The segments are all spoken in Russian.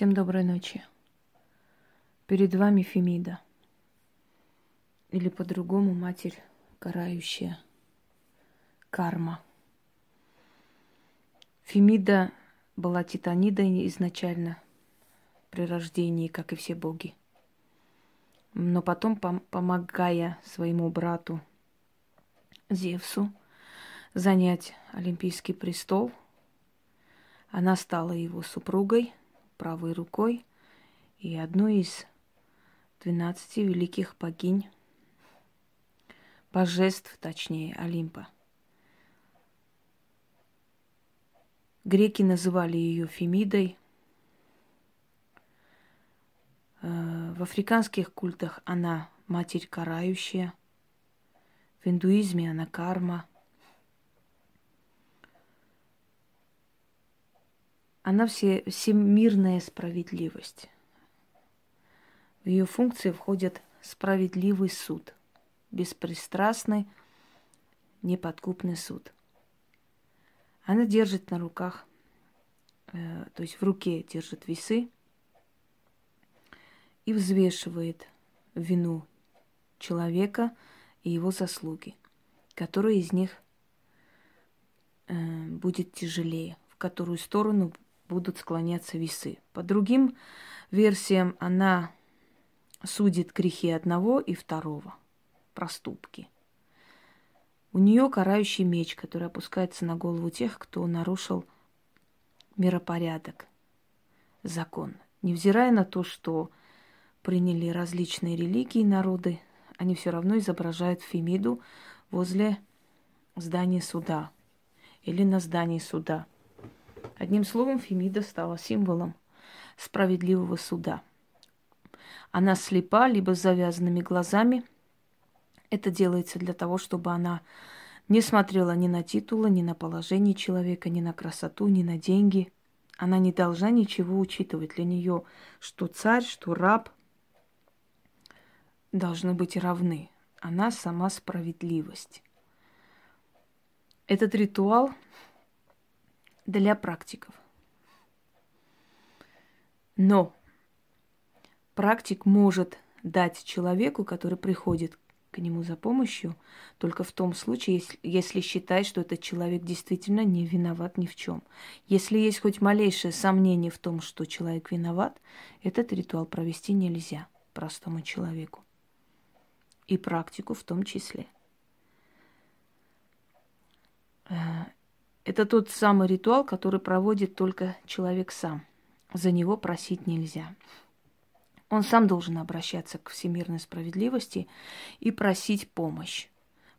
Всем доброй ночи. Перед вами Фемида. Или по-другому матерь карающая. Карма. Фемида была титанидой изначально при рождении, как и все боги. Но потом, пом- помогая своему брату Зевсу занять Олимпийский престол, она стала его супругой – правой рукой и одной из двенадцати великих богинь, божеств, точнее, Олимпа. Греки называли ее Фемидой. Э, в африканских культах она матерь карающая. В индуизме она карма – Она все, всемирная справедливость. В ее функции входит справедливый суд, беспристрастный, неподкупный суд. Она держит на руках, э, то есть в руке держит весы и взвешивает вину человека и его заслуги, которые из них э, будет тяжелее, в которую сторону будут склоняться весы. По другим версиям она судит грехи одного и второго, проступки. У нее карающий меч, который опускается на голову тех, кто нарушил миропорядок, закон. Невзирая на то, что приняли различные религии народы, они все равно изображают Фемиду возле здания суда или на здании суда – Одним словом, Фемида стала символом справедливого суда. Она слепа, либо с завязанными глазами. Это делается для того, чтобы она не смотрела ни на титулы, ни на положение человека, ни на красоту, ни на деньги. Она не должна ничего учитывать. Для нее что царь, что раб должны быть равны. Она сама справедливость. Этот ритуал для практиков. Но практик может дать человеку, который приходит к нему за помощью, только в том случае, если, если считает, что этот человек действительно не виноват ни в чем. Если есть хоть малейшее сомнение в том, что человек виноват, этот ритуал провести нельзя простому человеку. И практику в том числе. Это тот самый ритуал, который проводит только человек сам. За него просить нельзя. Он сам должен обращаться к всемирной справедливости и просить помощь,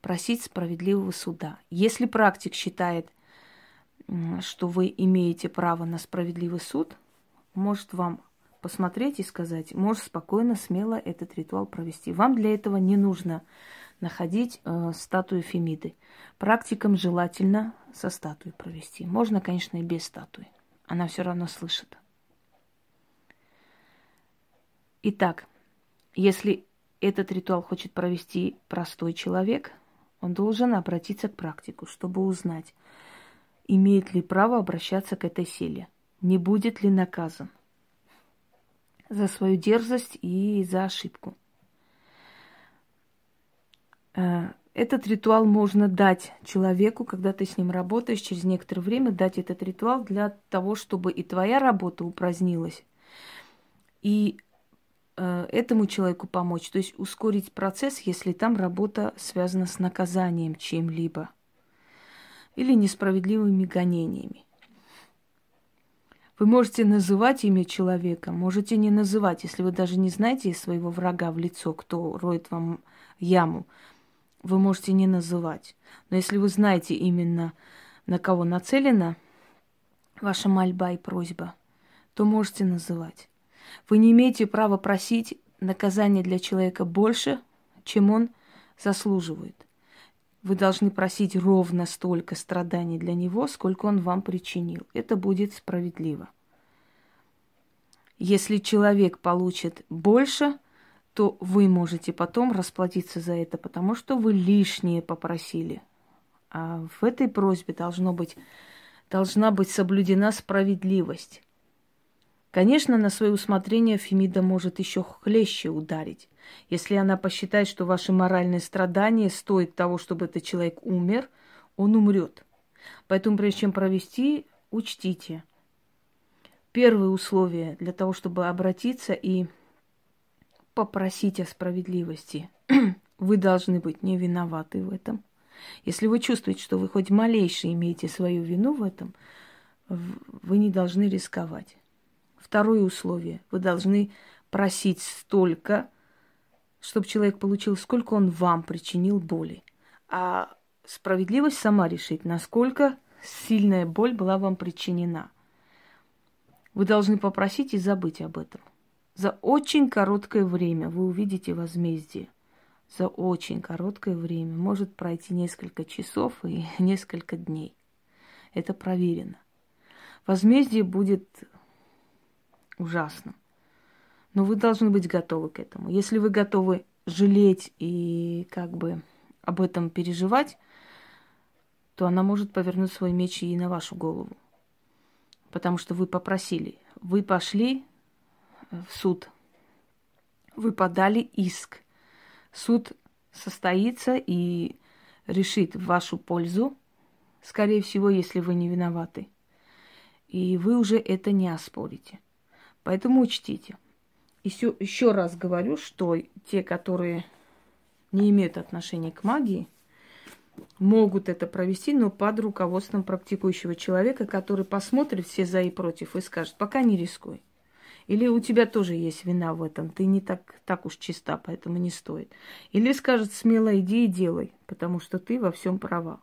просить справедливого суда. Если практик считает, что вы имеете право на справедливый суд, может вам посмотреть и сказать, может спокойно, смело этот ритуал провести. Вам для этого не нужно находить э, статую Фемиды. Практикам желательно со статуей провести. Можно, конечно, и без статуи. Она все равно слышит. Итак, если этот ритуал хочет провести простой человек, он должен обратиться к практику, чтобы узнать, имеет ли право обращаться к этой силе, не будет ли наказан за свою дерзость и за ошибку. Э, этот ритуал можно дать человеку, когда ты с ним работаешь, через некоторое время дать этот ритуал для того, чтобы и твоя работа упразднилась, и э, этому человеку помочь, то есть ускорить процесс, если там работа связана с наказанием чем-либо или несправедливыми гонениями. Вы можете называть имя человека, можете не называть, если вы даже не знаете своего врага в лицо, кто роет вам яму вы можете не называть. Но если вы знаете именно, на кого нацелена ваша мольба и просьба, то можете называть. Вы не имеете права просить наказание для человека больше, чем он заслуживает. Вы должны просить ровно столько страданий для него, сколько он вам причинил. Это будет справедливо. Если человек получит больше, то вы можете потом расплатиться за это, потому что вы лишнее попросили. А в этой просьбе должно быть, должна быть соблюдена справедливость. Конечно, на свое усмотрение Фемида может еще хлеще ударить. Если она посчитает, что ваше моральное страдание стоит того, чтобы этот человек умер, он умрет. Поэтому, прежде чем провести, учтите. Первое условие для того, чтобы обратиться и попросить о справедливости. Вы должны быть не виноваты в этом. Если вы чувствуете, что вы хоть малейше имеете свою вину в этом, вы не должны рисковать. Второе условие. Вы должны просить столько, чтобы человек получил, сколько он вам причинил боли. А справедливость сама решит, насколько сильная боль была вам причинена. Вы должны попросить и забыть об этом. За очень короткое время вы увидите возмездие. За очень короткое время. Может пройти несколько часов и несколько дней. Это проверено. Возмездие будет ужасным. Но вы должны быть готовы к этому. Если вы готовы жалеть и как бы об этом переживать, то она может повернуть свой меч и на вашу голову. Потому что вы попросили. Вы пошли в суд. Вы подали иск. Суд состоится и решит в вашу пользу, скорее всего, если вы не виноваты. И вы уже это не оспорите. Поэтому учтите. Еще, еще раз говорю, что те, которые не имеют отношения к магии, могут это провести, но под руководством практикующего человека, который посмотрит все за и против и скажет, пока не рискуй. Или у тебя тоже есть вина в этом, ты не так, так уж чиста, поэтому не стоит. Или скажет, смело иди и делай, потому что ты во всем права.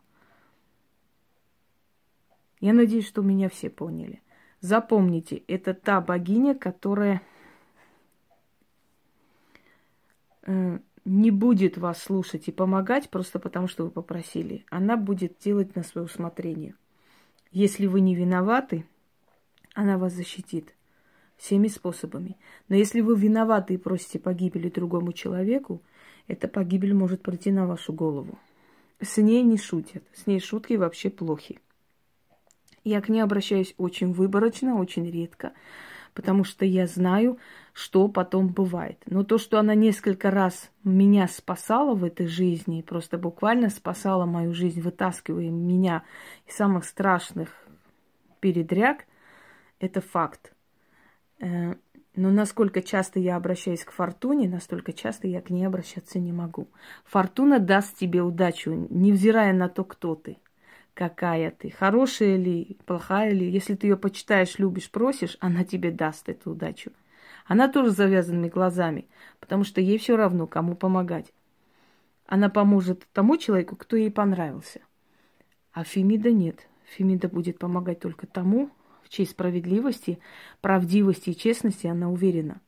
Я надеюсь, что меня все поняли. Запомните, это та богиня, которая э, не будет вас слушать и помогать просто потому, что вы попросили. Она будет делать на свое усмотрение. Если вы не виноваты, она вас защитит всеми способами. Но если вы виноваты и просите погибели другому человеку, эта погибель может прийти на вашу голову. С ней не шутят. С ней шутки вообще плохи. Я к ней обращаюсь очень выборочно, очень редко, потому что я знаю, что потом бывает. Но то, что она несколько раз меня спасала в этой жизни, просто буквально спасала мою жизнь, вытаскивая меня из самых страшных передряг, это факт. Э, но насколько часто я обращаюсь к фортуне, настолько часто я к ней обращаться не могу. Фортуна даст тебе удачу, невзирая на то, кто ты, какая ты, хорошая ли, плохая ли. Если ты ее почитаешь, любишь, просишь, она тебе даст эту удачу. Она тоже с завязанными глазами, потому что ей все равно, кому помогать. Она поможет тому человеку, кто ей понравился. А Фемида нет. Фемида будет помогать только тому, в честь справедливости, правдивости и честности она уверена.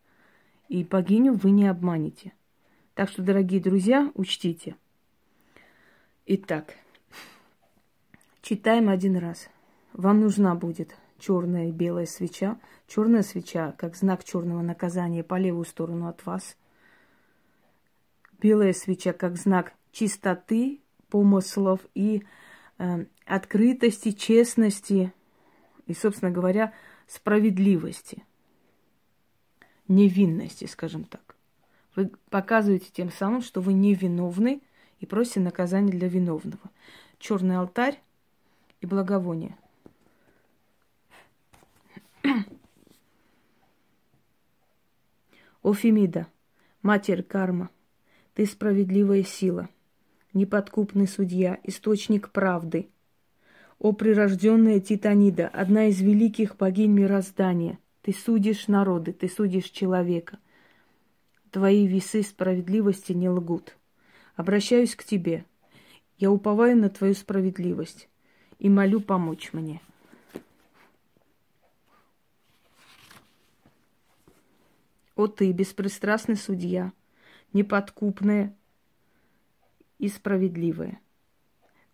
И богиню вы не обманете. Так что, дорогие друзья, учтите. Итак, читаем один раз. Вам нужна будет черная и белая свеча. Черная свеча, как знак черного наказания, по левую сторону от вас. Белая свеча, как знак чистоты, помыслов и э, открытости, честности, и, собственно говоря, справедливости, невинности, скажем так. Вы показываете тем самым, что вы невиновны и просите наказания для виновного. Черный алтарь и благовоние. О Фемида, Матерь Карма, ты справедливая сила, неподкупный судья, источник правды – о прирожденная Титанида, одна из великих богинь мироздания, ты судишь народы, ты судишь человека. Твои весы справедливости не лгут. Обращаюсь к тебе. Я уповаю на твою справедливость и молю помочь мне. О ты, беспристрастный судья, неподкупная и справедливая.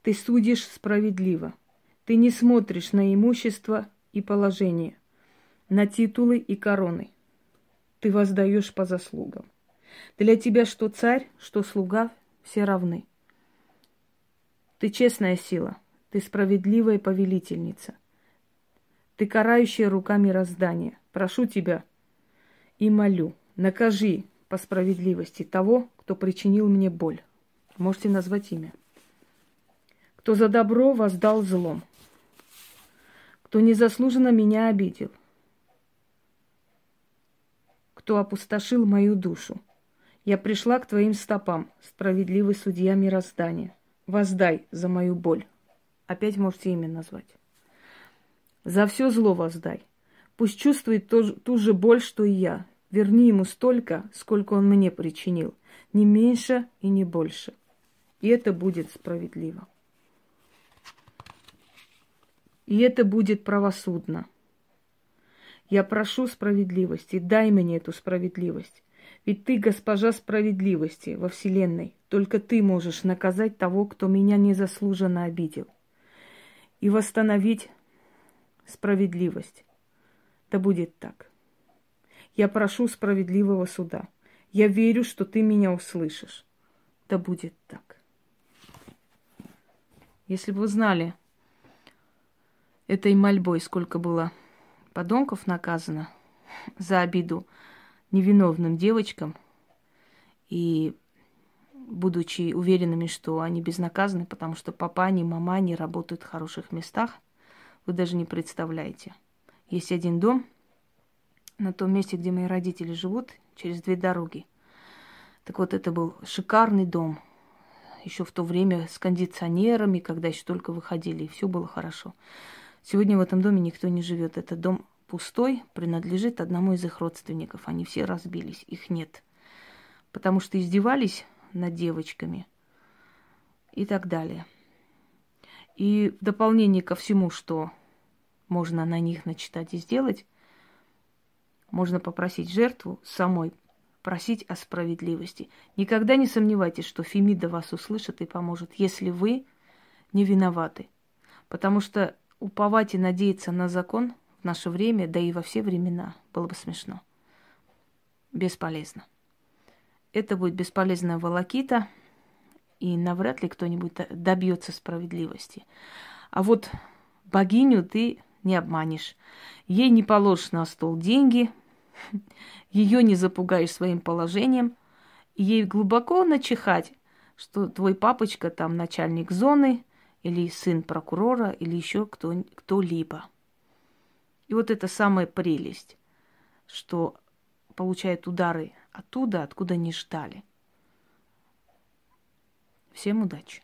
Ты судишь справедливо – ты не смотришь на имущество и положение, на титулы и короны. Ты воздаешь по заслугам. Для тебя что царь, что слуга, все равны. Ты честная сила, ты справедливая повелительница. Ты карающая рука мироздания. прошу тебя и молю, накажи по справедливости того, кто причинил мне боль. Можете назвать имя. Кто за добро воздал злом. Кто незаслуженно меня обидел. Кто опустошил мою душу. Я пришла к твоим стопам, справедливый судья мироздания. Воздай за мою боль. Опять можете имя назвать. За все зло воздай. Пусть чувствует ту, ту же боль, что и я. Верни ему столько, сколько он мне причинил. Не меньше и не больше. И это будет справедливо. И это будет правосудно. Я прошу справедливости, дай мне эту справедливость. Ведь ты госпожа справедливости во Вселенной. Только ты можешь наказать того, кто меня незаслуженно обидел. И восстановить справедливость. Да будет так. Я прошу справедливого суда. Я верю, что ты меня услышишь. Да будет так. Если бы вы знали этой мольбой, сколько было подонков наказано за обиду невиновным девочкам, и будучи уверенными, что они безнаказаны, потому что папа, ни мама не работают в хороших местах, вы даже не представляете. Есть один дом на том месте, где мои родители живут, через две дороги. Так вот, это был шикарный дом. Еще в то время с кондиционерами, когда еще только выходили, и все было хорошо. Сегодня в этом доме никто не живет. Этот дом пустой, принадлежит одному из их родственников. Они все разбились, их нет. Потому что издевались над девочками и так далее. И в дополнение ко всему, что можно на них начитать и сделать, можно попросить жертву самой просить о справедливости. Никогда не сомневайтесь, что Фемида вас услышит и поможет, если вы не виноваты. Потому что уповать и надеяться на закон в наше время, да и во все времена, было бы смешно. Бесполезно. Это будет бесполезная волокита, и навряд ли кто-нибудь добьется справедливости. А вот богиню ты не обманешь. Ей не положишь на стол деньги, ее не запугаешь своим положением, ей глубоко начихать, что твой папочка там начальник зоны, или сын прокурора, или еще кто, кто-либо. И вот это самая прелесть, что получает удары оттуда, откуда не ждали. Всем удачи!